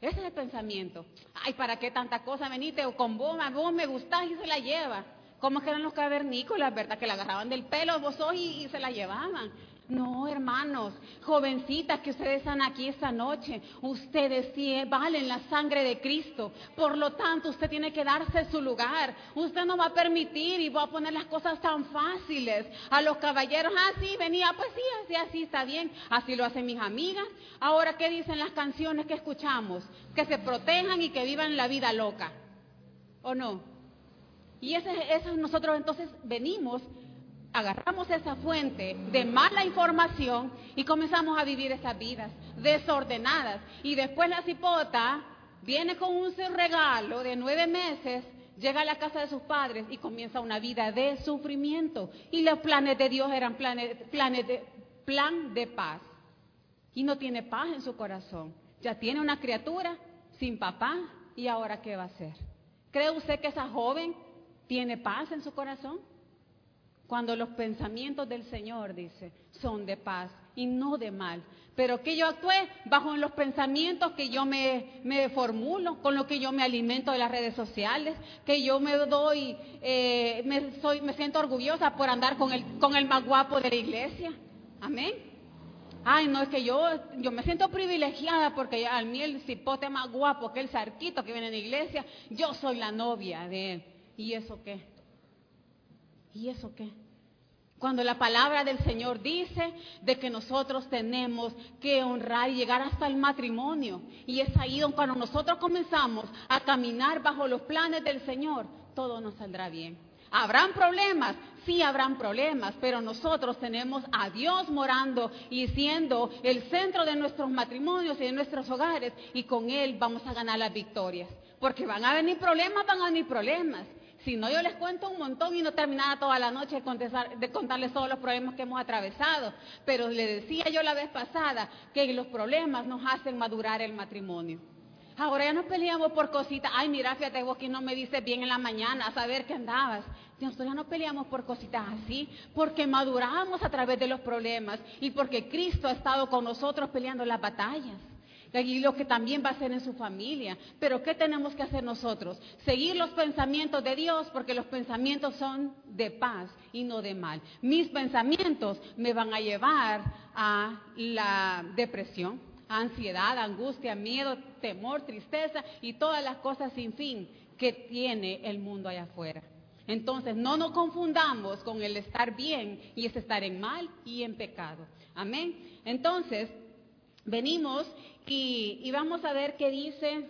Ese es el pensamiento. Ay, ¿para qué tanta cosa? Venite o con vos, vos me gustás y se la lleva. Como que eran los cavernícolas, ¿verdad? Que la agarraban del pelo, vos sos y se la llevaban. No, hermanos, jovencitas que ustedes están aquí esta noche, ustedes sí valen la sangre de Cristo. Por lo tanto, usted tiene que darse su lugar. Usted no va a permitir y va a poner las cosas tan fáciles a los caballeros. Ah, sí, venía, pues sí, así, está bien. Así lo hacen mis amigas. Ahora, ¿qué dicen las canciones que escuchamos? Que se protejan y que vivan la vida loca. ¿O no? Y eso, eso nosotros entonces venimos agarramos esa fuente de mala información y comenzamos a vivir esas vidas desordenadas. Y después la cipota viene con un regalo de nueve meses, llega a la casa de sus padres y comienza una vida de sufrimiento. Y los planes de Dios eran planes, de, plan de paz. Y no tiene paz en su corazón. Ya tiene una criatura sin papá y ahora ¿qué va a hacer? ¿Cree usted que esa joven tiene paz en su corazón? Cuando los pensamientos del Señor, dice, son de paz y no de mal. Pero que yo actúe bajo los pensamientos que yo me, formulo, con lo que yo me alimento de las redes sociales, que yo me doy, eh, me, soy, me siento orgullosa por andar con el, con el más guapo de la iglesia. Amén. Ay, no, es que yo, yo me siento privilegiada porque al mí el cipote más guapo que el sarquito que viene en la iglesia, yo soy la novia de él. ¿Y eso qué? ¿Y eso qué? Cuando la palabra del Señor dice de que nosotros tenemos que honrar y llegar hasta el matrimonio. Y es ahí donde cuando nosotros comenzamos a caminar bajo los planes del Señor, todo nos saldrá bien. ¿Habrán problemas? Sí, habrán problemas, pero nosotros tenemos a Dios morando y siendo el centro de nuestros matrimonios y de nuestros hogares y con Él vamos a ganar las victorias. Porque van a venir problemas, van a venir problemas. Si no, yo les cuento un montón y no terminaba toda la noche de, contarles todos los problemas que hemos atravesado. Pero le decía yo la vez pasada que los problemas nos hacen madurar el matrimonio. Ahora ya nos peleamos por cositas. Ay, mira, fíjate, vos que no me dices bien en la mañana, a saber qué andabas. Nosotros ya no peleamos por cositas así, porque maduramos a través de los problemas y porque Cristo ha estado con nosotros peleando las batallas y lo que también va a hacer en su familia. Pero ¿qué tenemos que hacer nosotros? Seguir los pensamientos de Dios porque los pensamientos son de paz y no de mal. Mis pensamientos me van a llevar a la depresión, ansiedad, angustia, miedo, temor, tristeza y todas las cosas sin fin que tiene el mundo allá afuera. Entonces, no nos confundamos con el estar bien y es estar en mal y en pecado. Amén. Entonces, venimos y, vamos a ver qué dice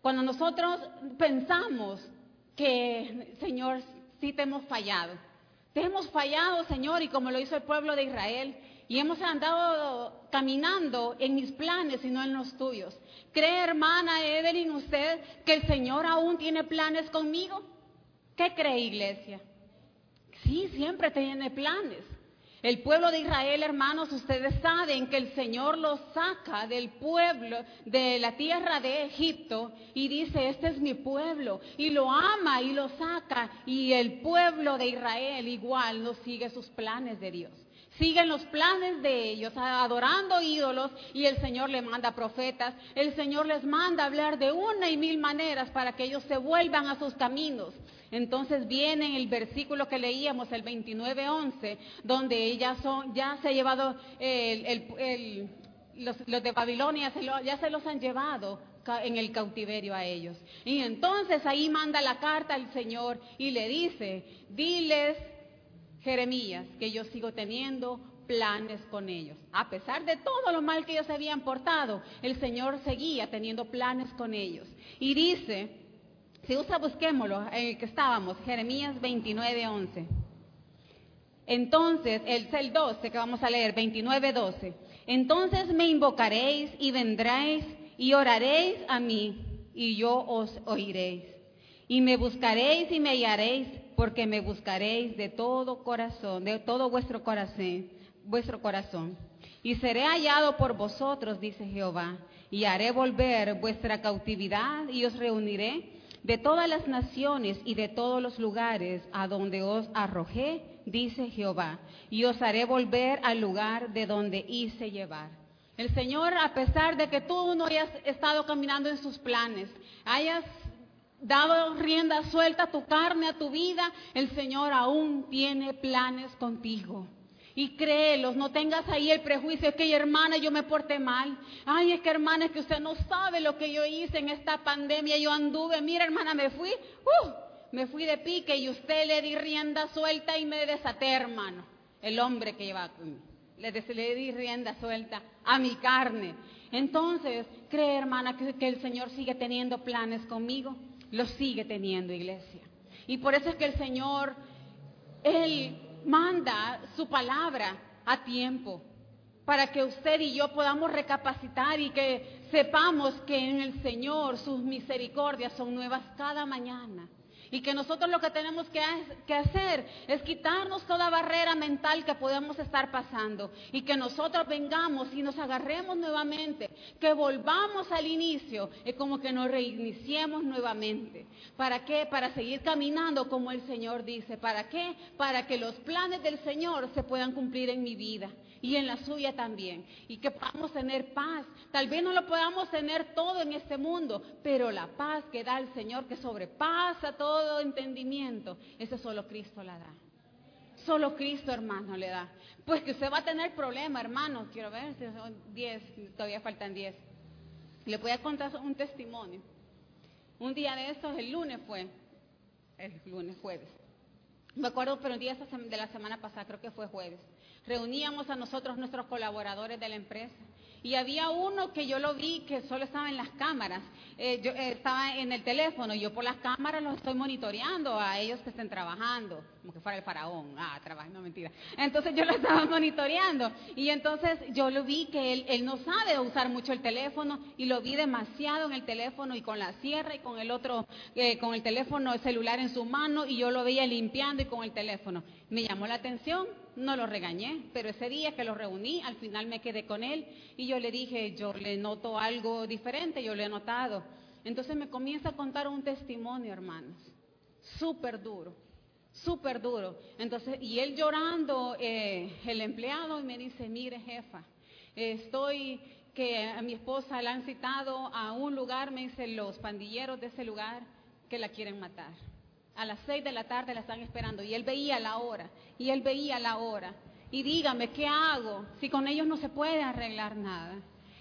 cuando nosotros pensamos que, Señor, sí te hemos fallado. Te hemos fallado, Señor, y como lo hizo el pueblo de Israel, y hemos andado caminando en mis planes y no en los tuyos. ¿Cree, hermana Evelyn, usted que el Señor aún tiene planes conmigo? ¿Qué cree, iglesia? Sí, siempre tiene planes. El pueblo de Israel, hermanos, ustedes saben que el Señor los saca del pueblo, de la tierra de Egipto, y dice, este es mi pueblo, y lo ama y lo saca, y el pueblo de Israel igual no sigue sus planes de Dios. Siguen los planes de ellos, adorando ídolos, y el Señor le manda profetas, el Señor les manda hablar de una y mil maneras para que ellos se vuelvan a sus caminos. Entonces viene el versículo que leíamos, el 29.11, donde ya, son, ya se ha llevado los, de Babilonia, ya se los han llevado en el cautiverio a ellos. Y entonces ahí manda la carta al Señor y le dice, diles, Jeremías, que yo sigo teniendo planes con ellos. A pesar de todo lo mal que ellos habían portado, el Señor seguía teniendo planes con ellos. Y dice, si usa, busquémoslo, en el que estábamos, Jeremías 29, 11. Entonces, el, el 12 que vamos a leer, 29, 12. Entonces me invocaréis y vendréis y oraréis a mí y yo os oiréis. Y me buscaréis y me hallaréis porque me buscaréis de todo corazón, de todo vuestro corazón, vuestro corazón. Y seré hallado por vosotros, dice Jehová, y haré volver vuestra cautividad y os reuniré de todas las naciones y de todos los lugares a donde os arrojé, dice Jehová, y os haré volver al lugar de donde hice llevar. El Señor, a pesar de que tú no hayas estado caminando en sus planes, hayas dado rienda suelta a tu carne, a tu vida, el Señor aún tiene planes contigo. Y créelos, no tengas ahí el prejuicio, es que hermana, yo me porté mal. Ay, es que hermana, es que usted no sabe lo que yo hice en esta pandemia. Yo anduve, mira hermana, me fui, uh, me fui de pique y usted le di rienda suelta y me desaté, hermano. El hombre que lleva le, le di rienda suelta a mi carne. Entonces, cree hermana que, que el Señor sigue teniendo planes conmigo. Lo sigue teniendo, iglesia. Y por eso es que el Señor, Él manda su palabra a tiempo para que usted y yo podamos recapacitar y que sepamos que en el Señor sus misericordias son nuevas cada mañana. Y que nosotros lo que tenemos que, hacer es quitarnos toda barrera mental que podemos estar pasando. Y que nosotros vengamos y nos agarremos nuevamente. Que volvamos al inicio. Es como que nos reiniciemos nuevamente. ¿Para qué? Para seguir caminando como el Señor dice. ¿Para qué? Para que los planes del Señor se puedan cumplir en mi vida y en la suya también. Y que podamos tener paz. Tal vez no lo podamos tener todo en este mundo, pero la paz que da el Señor, que sobrepasa todo entendimiento, ese solo Cristo la da. Solo Cristo, hermano, le da. Pues que usted va a tener problemas, hermano. Quiero ver si son 10, todavía faltan 10. Le voy a contar un testimonio. Un día de estos, el lunes fue, el lunes, jueves. me acuerdo, pero un día de la semana pasada, creo que fue jueves, reuníamos a nosotros, nuestros colaboradores de la empresa, y había uno que yo lo vi que solo estaba en las cámaras, eh, yo eh, estaba en el teléfono, yo por las cámaras los estoy monitoreando a ellos que estén trabajando, como que fuera el faraón, ah, trabajando, mentira. Entonces yo lo <laughs> estaba monitoreando. Y entonces yo lo vi que él, él no sabe usar mucho el teléfono y lo vi demasiado en el teléfono y con la sierra y con el otro, eh, con el teléfono celular en su mano y yo lo veía limpiando y con el teléfono. Me llamó la atención no lo regañé, pero ese día que lo reuní, al final me quedé con él y yo le dije, yo le noto algo diferente, yo le he notado. Entonces me comienza a contar un testimonio, hermanos, súper duro, súper duro. Entonces, y él llorando, eh, el empleado, y me dice, mire jefa, estoy que a mi esposa la han citado a un lugar, me dice, los pandilleros de ese lugar que la quieren matar. A las seis de la tarde la están esperando y él veía la hora y él veía la hora. Y dígame, ¿qué hago? Si con ellos no se puede arreglar nada.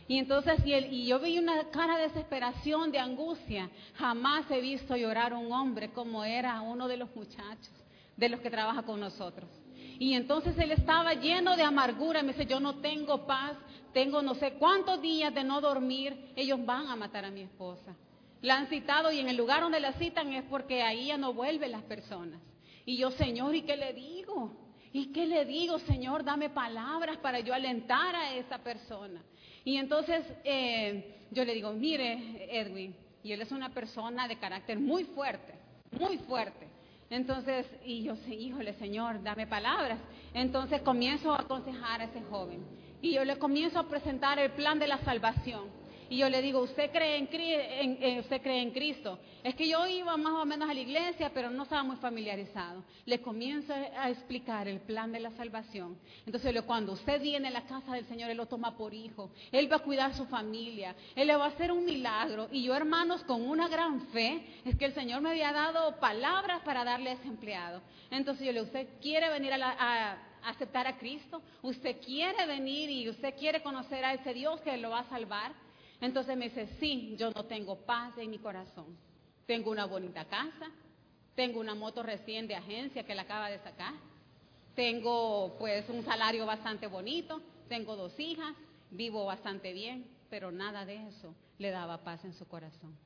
Y entonces, y, él, y yo veía una cara de desesperación, de angustia. Jamás he visto llorar un hombre como era uno de los muchachos, de los que trabaja con nosotros. Y entonces él estaba lleno de amargura. Me dice, yo no tengo paz, tengo no sé cuántos días de no dormir. Ellos van a matar a mi esposa. La han citado y en el lugar donde la citan es porque ahí ya no vuelven las personas. Y yo, Señor, ¿y qué le digo? ¿Y qué le digo, Señor? Dame palabras para yo alentar a esa persona. Y entonces eh, yo le digo, mire, Edwin, y él es una persona de carácter muy fuerte, muy fuerte. Entonces, y yo, híjole, Señor, dame palabras. Entonces comienzo a aconsejar a ese joven. Y yo le comienzo a presentar el plan de la salvación. Y yo le digo, ¿usted cree en, usted cree en Cristo? Es que yo iba más o menos a la iglesia, pero no estaba muy familiarizado. Le comienzo a explicar el plan de la salvación. Entonces, cuando usted viene a la casa del Señor, Él lo toma por hijo. Él va a cuidar a su familia. Él le va a hacer un milagro. Y yo, hermanos, con una gran fe, es que el Señor me había dado palabras para darle a ese empleado. Entonces, yo le digo, ¿usted quiere venir a, aceptar a Cristo? ¿Usted quiere venir y usted quiere conocer a ese Dios que lo va a salvar? Entonces me dice, sí, yo no tengo paz en mi corazón. Tengo una bonita casa, tengo una moto recién de agencia que la acaba de sacar, tengo pues un salario bastante bonito, tengo dos hijas, vivo bastante bien, pero nada de eso le daba paz en su corazón.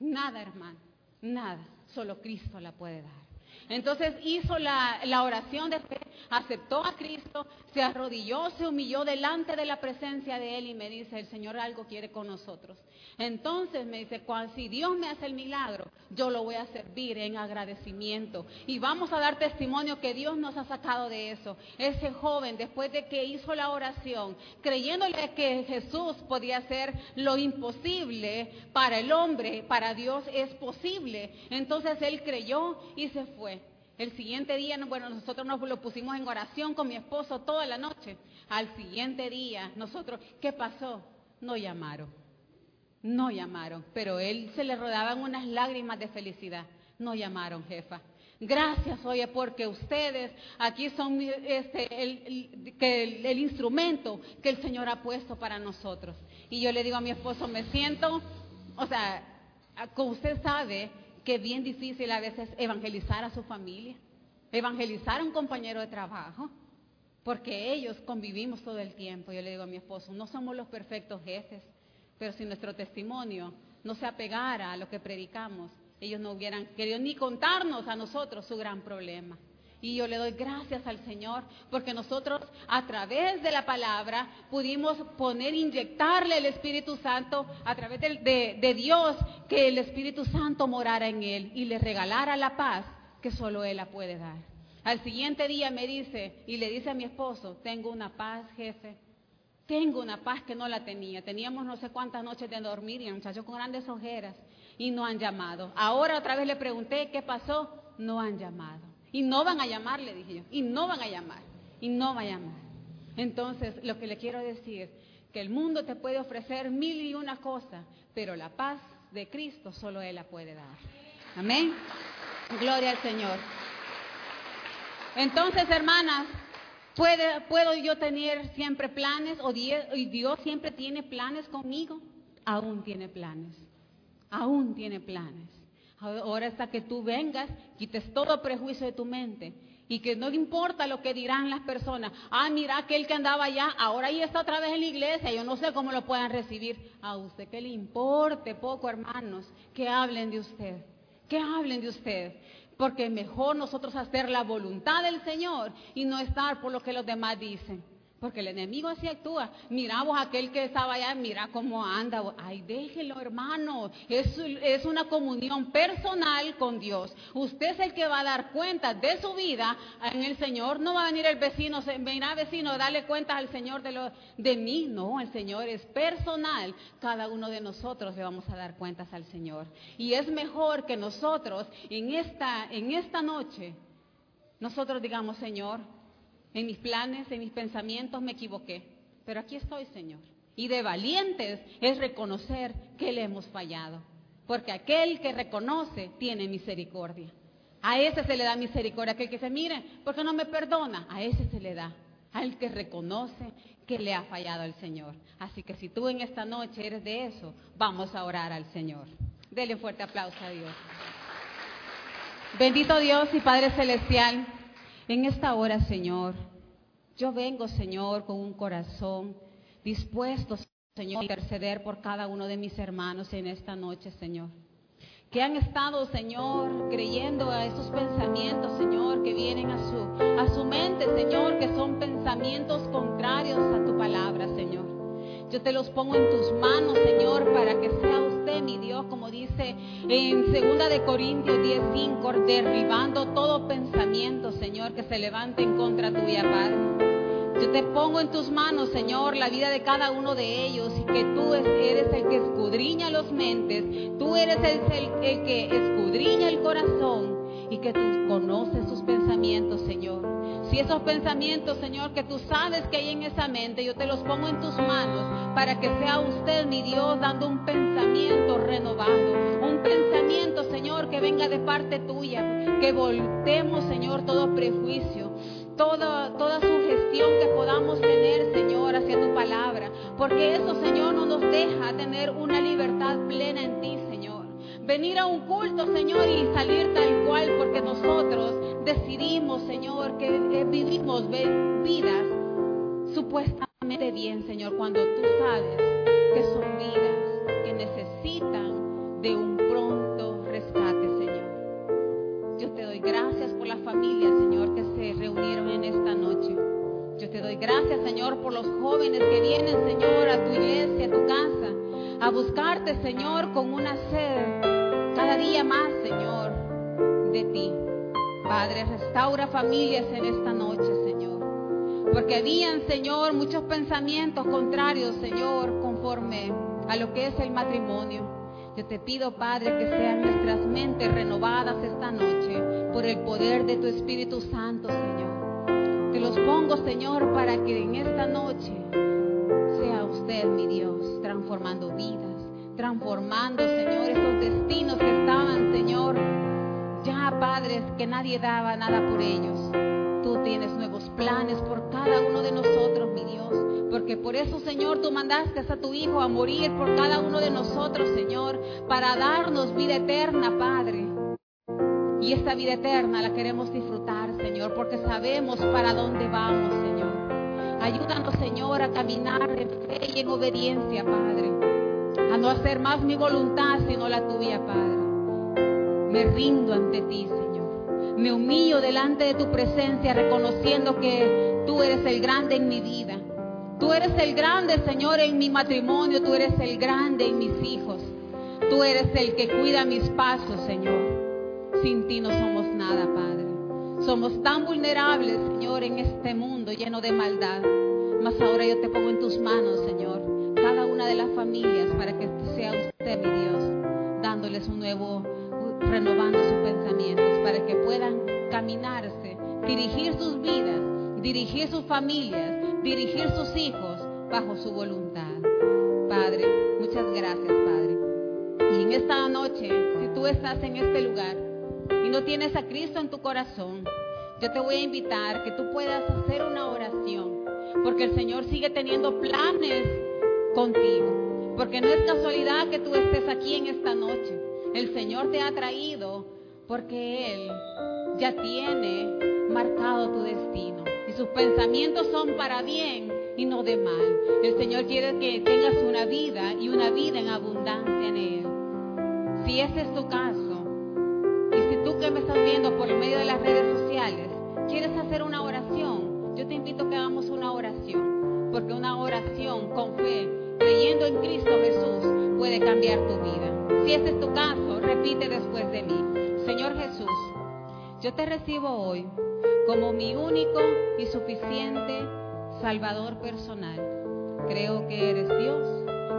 Nada, hermano, nada, solo Cristo la puede dar. Entonces hizo la, oración de fe, aceptó a Cristo, se arrodilló, se humilló delante de la presencia de Él y me dice, el Señor algo quiere con nosotros. Entonces me dice, si Dios me hace el milagro, yo lo voy a servir en agradecimiento. Y vamos a dar testimonio que Dios nos ha sacado de eso. Ese joven, después de que hizo la oración, creyéndole que Jesús podía hacer lo imposible para el hombre, para Dios es posible. Entonces él creyó y se fue. El siguiente día, bueno, nosotros nos lo pusimos en oración con mi esposo toda la noche. Al siguiente día, nosotros, ¿qué pasó? No llamaron. No llamaron, pero él se le rodaban unas lágrimas de felicidad. No llamaron, jefa. Gracias, oye, porque ustedes aquí son este, el, instrumento que el Señor ha puesto para nosotros. Y yo le digo a mi esposo, me siento, o sea, como usted sabe, que bien difícil a veces evangelizar a su familia, evangelizar a un compañero de trabajo, porque ellos convivimos todo el tiempo. Yo le digo a mi esposo, no somos los perfectos jefes, pero si nuestro testimonio no se apegara a lo que predicamos, ellos no hubieran querido ni contarnos a nosotros su gran problema. Y yo le doy gracias al Señor porque nosotros a través de la palabra pudimos poner, inyectarle el Espíritu Santo a través de, de, Dios, que el Espíritu Santo morara en él y le regalara la paz que solo Él la puede dar. Al siguiente día me dice y le dice a mi esposo, tengo una paz, jefe. Tengo una paz que no la tenía. Teníamos no sé cuántas noches de dormir y el muchacho con grandes ojeras y no han llamado. Ahora otra vez le pregunté qué pasó, no han llamado. Y no van a llamar, le dije yo. Y no van a llamar. Y no van a llamar. Entonces, lo que le quiero decir, que el mundo te puede ofrecer mil y una cosas, pero la paz de Cristo solo Él la puede dar. Amén. Gloria al Señor. Entonces, hermanas, ¿puede, ¿puedo yo tener siempre planes? ¿O Dios siempre tiene planes conmigo? Aún tiene planes. Aún tiene planes. Ahora hasta que tú vengas, quites todo prejuicio de tu mente Y que no importa lo que dirán las personas. Ah, mira aquel que andaba allá, ahora ahí está otra vez en la iglesia, yo no sé cómo lo puedan recibir. A usted que le importe poco, hermanos, que hablen de usted, que hablen de usted. Porque mejor nosotros hacer la voluntad del Señor y no estar por lo que los demás dicen. Porque el enemigo así actúa. Mira vos aquel que estaba allá, mira cómo anda. Ay, déjelo, hermano. Es, es una comunión personal con Dios. Usted es el que va a dar cuenta de su vida en el Señor. No va a venir el vecino, venirá vecino, darle cuentas al Señor de, lo, de mí. No, el Señor es personal. Cada uno de nosotros le vamos a dar cuentas al Señor. Y es mejor que nosotros en esta, en esta noche, nosotros digamos, Señor, en mis planes, en mis pensamientos me equivoqué, pero aquí estoy, Señor. Y de valientes es reconocer que le hemos fallado, porque aquel que reconoce tiene misericordia. A ese se le da misericordia, aquel que se mire, porque no me perdona, a ese se le da, al que reconoce que le ha fallado al Señor. Así que si tú en esta noche eres de eso, vamos a orar al Señor. Dele un fuerte aplauso a Dios. Bendito Dios y Padre Celestial. En esta hora, Señor, yo vengo, Señor, con un corazón dispuesto, Señor, a interceder por cada uno de mis hermanos en esta noche, Señor. Que han estado, Señor, creyendo a esos pensamientos, Señor, que vienen a su, a su mente, Señor, que son pensamientos contrarios a tu palabra, Señor. Yo te los pongo en tus manos, Señor, para que sea usted mi Dios, como dice en 2 de Corintios 10:5, derribando todo pensamiento, Señor, que se levante en contra tuya, Padre. Yo te pongo en tus manos, Señor, la vida de cada uno de ellos y que tú eres el que escudriña los mentes, tú eres el, el que escudriña el corazón y que tú conoces sus pensamientos, Señor. Si esos pensamientos, Señor, que tú sabes que hay en esa mente, yo te los pongo en tus manos para que sea usted, mi Dios, dando un pensamiento renovado. Un pensamiento, Señor, que venga de parte tuya. Que voltemos, Señor, todo prejuicio. Toda, toda sugestión que podamos tener, Señor, hacia tu palabra. Porque eso, Señor, no nos deja tener una libertad plena en ti, Señor venir a un culto, Señor, y salir tal cual, porque nosotros decidimos, Señor, que vivimos vidas supuestamente bien, Señor, cuando tú sabes que son vidas que necesitan de un pronto rescate, Señor. Yo te doy gracias por las familias, Señor, que se reunieron en esta noche. Yo te doy gracias, Señor, por los jóvenes que vienen, Señor, a tu iglesia, a tu casa, a buscarte, Señor, con una sed cada día más, Señor, de ti. Padre, restaura familias en esta noche, Señor. Porque habían, Señor, muchos pensamientos contrarios, Señor, conforme a lo que es el matrimonio. Yo te pido, Padre, que sean nuestras mentes renovadas esta noche por el poder de tu Espíritu Santo, Señor. Te los pongo, Señor, para que en esta noche sea usted, mi Dios, transformando vidas transformando, que nadie daba nada por ellos. Tú tienes nuevos planes por cada uno de nosotros, mi Dios. Porque por eso, Señor, tú mandaste a tu Hijo a morir por cada uno de nosotros, Señor, para darnos vida eterna, Padre. Y esta vida eterna la queremos disfrutar, Señor, porque sabemos para dónde vamos, Señor. Ayúdanos, Señor, a caminar en fe y en obediencia, Padre a no hacer más mi voluntad sino la tuya, Padre. Me rindo ante ti, Señor. Me humillo delante de tu presencia reconociendo que tú eres el grande en mi vida. Tú eres el grande, Señor, en mi matrimonio. Tú eres el grande en mis hijos. Tú eres el que cuida mis pasos, Señor. Sin ti no somos nada, Padre. Somos tan vulnerables, Señor, en este mundo lleno de maldad. Mas ahora yo te pongo en tus manos, Señor cada una de las familias para que sea usted, mi Dios, dándoles un nuevo, renovando sus pensamientos, para que puedan caminarse, dirigir sus vidas, dirigir sus familias, dirigir sus hijos bajo su voluntad. Padre, muchas gracias, Padre. Y en esta noche, si tú estás en este lugar y no tienes a Cristo en tu corazón, yo te voy a invitar que tú puedas hacer una oración, porque el Señor sigue teniendo planes contigo. Porque no es casualidad que tú estés aquí en esta noche. El Señor te ha traído porque Él ya tiene marcado tu destino. Y sus pensamientos son para bien y no de mal. El Señor quiere que tengas una vida y una vida en abundancia en Él. Si ese es tu caso, y si tú que me estás viendo por medio de las redes sociales, quieres hacer una oración, yo te invito a que hagamos una oración. Porque una oración con fe, creyendo en Cristo Jesús, puede cambiar tu vida. Si ese es tu caso, repite después de mí. Señor Jesús, yo te recibo hoy como mi único y suficiente Salvador personal. Creo que eres Dios,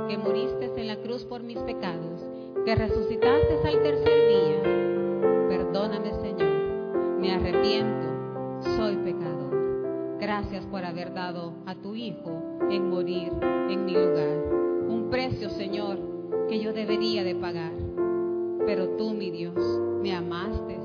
que moriste en la cruz por mis pecados, que resucitaste al tercer día. Perdóname, Señor, me arrepiento, soy pecador. Gracias por haber dado a tu Hijo en morir en mi lugar. Un precio, Señor, que yo debería de pagar. Pero tú, mi Dios, me amaste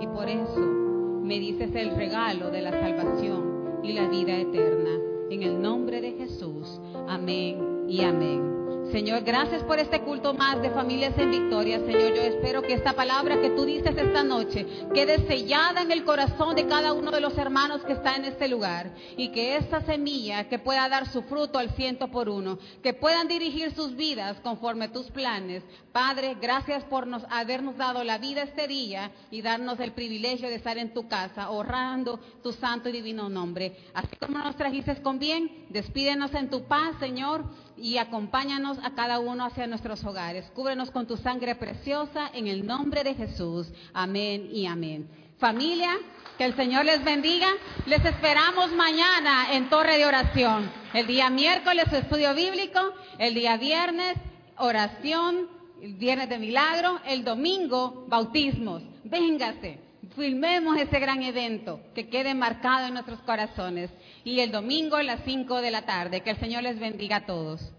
y por eso me dices el regalo de la salvación y la vida eterna. En el nombre de Jesús. Amén y amén. Señor, gracias por este culto más de familias en victoria. Señor, yo espero que esta palabra que tú dices esta noche quede sellada en el corazón de cada uno de los hermanos que está en este lugar. Y que esta semilla que pueda dar su fruto al ciento por uno, que puedan dirigir sus vidas conforme a tus planes. Padre, gracias por nos, habernos dado la vida este día y darnos el privilegio de estar en tu casa, honrando tu santo y divino nombre. Así como nos trajiste con bien, despídenos en tu paz, Señor y acompáñanos a cada uno hacia nuestros hogares. Cúbrenos con tu sangre preciosa en el nombre de Jesús. Amén y amén. Familia, que el Señor les bendiga. Les esperamos mañana en Torre de Oración. El día miércoles estudio bíblico, el día viernes oración, el viernes de milagro, el domingo bautismos. Véngase filmemos ese gran evento, que quede marcado en nuestros corazones. Y el domingo a las 5 de la tarde. Que el Señor les bendiga a todos.